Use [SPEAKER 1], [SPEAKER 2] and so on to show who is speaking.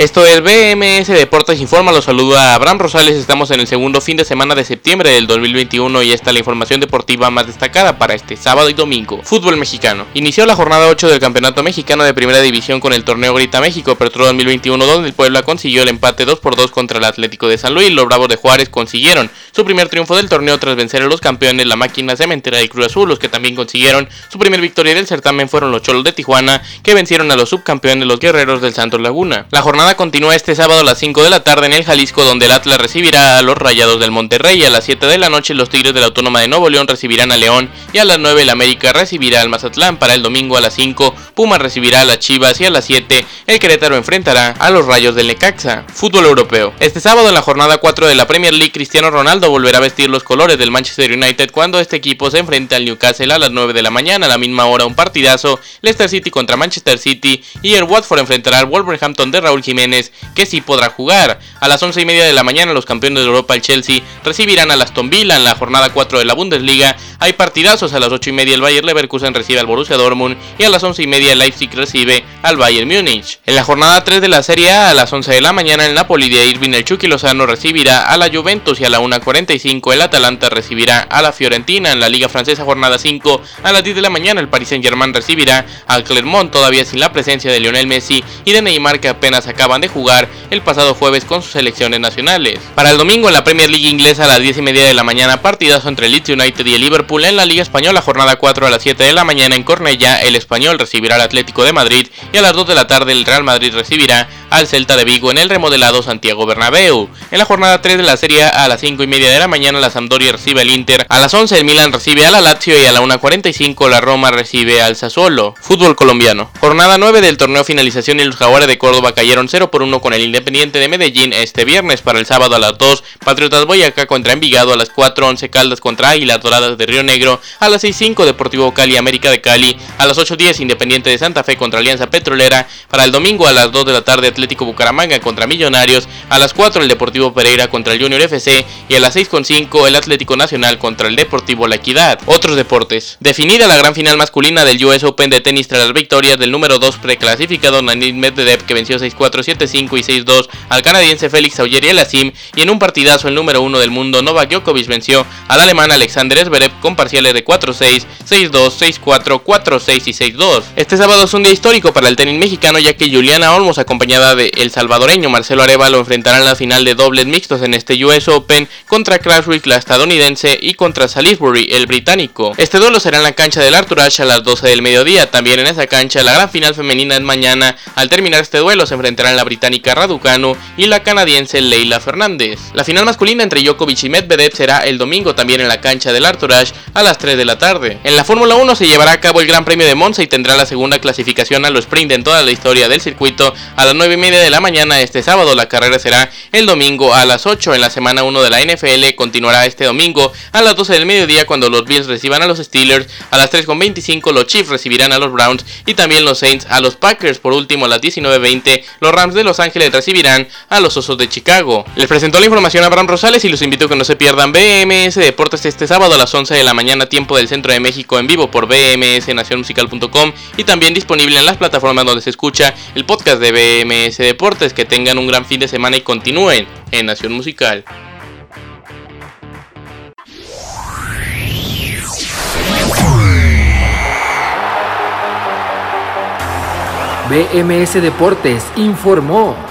[SPEAKER 1] Esto es BMS Deportes Informa, los saluda Abraham Rosales, estamos en el segundo fin de semana de septiembre del 2021 y esta es la información deportiva más destacada para este sábado y domingo. Fútbol mexicano. Inició la jornada 8 del Campeonato Mexicano de Primera División con el torneo Grita México Apertura 2021 donde el Puebla consiguió el empate 2 por 2 contra el Atlético de San Luis. Los Bravos de Juárez consiguieron su primer triunfo del torneo tras vencer a los campeones la máquina cementera y Cruz Azul, los que también consiguieron su primer victoria del certamen fueron los Cholos de Tijuana que vencieron a los subcampeones los Guerreros del Santos Laguna. La jornada continúa este sábado a las 5 de la tarde en el Jalisco, donde el Atlas recibirá a los Rayados del Monterrey. A las 7 de la noche, los Tigres de la Autónoma de Nuevo León recibirán a León. Y a las 9, el América recibirá al Mazatlán. Para el domingo a las 5, Pumas recibirá a las Chivas. Y a las 7, el Querétaro enfrentará a los Rayos del Necaxa. Fútbol europeo. Este sábado, en la jornada 4 de la Premier League, Cristiano Ronaldo volverá a vestir los colores del Manchester United cuando este equipo se enfrenta al Newcastle a las 9 de la mañana. A la misma hora, un partidazo: Leicester City contra Manchester City. Y el Watford enfrentará al Wolverhampton de Raúl Jiménez que sí podrá jugar. A las 11 y media de la mañana los campeones de Europa, el Chelsea, recibirán a Aston Villa en la jornada 4 de la Bundesliga. Hay partidazos a las 8 y media el Bayern Leverkusen recibe al Borussia Dortmund y a las 11 y media el Leipzig recibe al Bayern Múnich. En la jornada 3 de la Serie A, a las 11 de la mañana el Napoli de Irving el Chucky Lozano recibirá a la Juventus y a la 1.45 el Atalanta recibirá a la Fiorentina. En la Liga Francesa jornada 5 a las 10 de la mañana el Paris Saint Germain recibirá al Clermont todavía sin la presencia de Lionel Messi y de Neymar que apenas acaban de jugar el pasado jueves con sus selecciones nacionales. Para el domingo en la Premier League inglesa a las 10 y media de la mañana, partidazo entre Leeds United y el Liverpool en la Liga Española, jornada 4 a las 7 de la mañana en Cornellá, el Español recibirá al Atlético de Madrid y a las 2 de la tarde el Real Madrid recibirá al Celta de Vigo en el remodelado Santiago Bernabéu. En la jornada 3 de la Serie a las 5 y media de la mañana la Sampdoria recibe al Inter, a las 11 el Milan recibe al Lazio y a la 1.45 la Roma recibe al Sassuolo. Fútbol colombiano. Jornada 9 del torneo finalización y los Jaguares de Córdoba cayeron 0 por 1 con el Independiente de Medellín este viernes para el sábado a las 2, Patriotas Boyacá contra Envigado a las 4, 11 Caldas contra Águilas Doradas de Río Negro, a las 6.5 Deportivo Cali América de Cali, a las 8.10 Independiente de Santa Fe contra Alianza Petrolera, para el domingo a las 2 de la tarde Atlético Bucaramanga contra Millonarios, a las 4 el Deportivo Pereira contra el Junior FC y a las 6.5 el Atlético Nacional contra el Deportivo La Equidad. Otros deportes. Definida la gran final masculina del US Open de tenis tras las victorias del número 2 preclasificado Nanit Medvedev que venció 6-4, 7-5 y 6-2 al canadiense Félix Auger y Asim y en un partidazo el número 1 del mundo Novak Djokovic venció al alemán Alexander Zverev con parciales de 4-6, 6-2, 6-4, 4-6 y 6-2. Este sábado es un día histórico para el tenis mexicano ya que Juliana Olmos acompañada de el salvadoreño Marcelo Arevalo enfrentará en la final de dobles mixtos en este US Open contra Crashwick la estadounidense y contra Salisbury el británico. Este duelo será en la cancha del Arthur Ashe a las 12 del mediodía. También en esa cancha la gran final femenina es mañana. Al terminar este duelo se enfrentarán la británica Raducanu y la canadiense Leila Fernández. La final masculina entre Djokovic y Medvedev será el domingo también en la cancha del Arthur Ashe a las 3 de la tarde. En la Fórmula 1 se llevará a cabo el Gran Premio de Monza y tendrá la segunda clasificación a los sprint en toda la historia del circuito a las 9 y media de la mañana este sábado. La carrera será el domingo a las 8 en la semana 1 de la NFL. Continuará este domingo a las 12 del mediodía cuando los Bills reciban a los Steelers. A las 3.25 los Chiefs recibirán a los Browns y también los Saints a los Packers. Por último a las 19.20 los Rams de Los Ángeles recibirán a los Osos de Chicago. Les presentó la información a Abraham Rosales y los invito a que no se pierdan BMS Deportes este sábado a las 11 de la mañana tiempo del Centro de México en vivo por bmsnacionmusical.com y también disponible en las plataformas donde se escucha el podcast de BMS Deportes. Que tengan un gran fin de semana y continúen en Nación Musical.
[SPEAKER 2] BMS Deportes informó.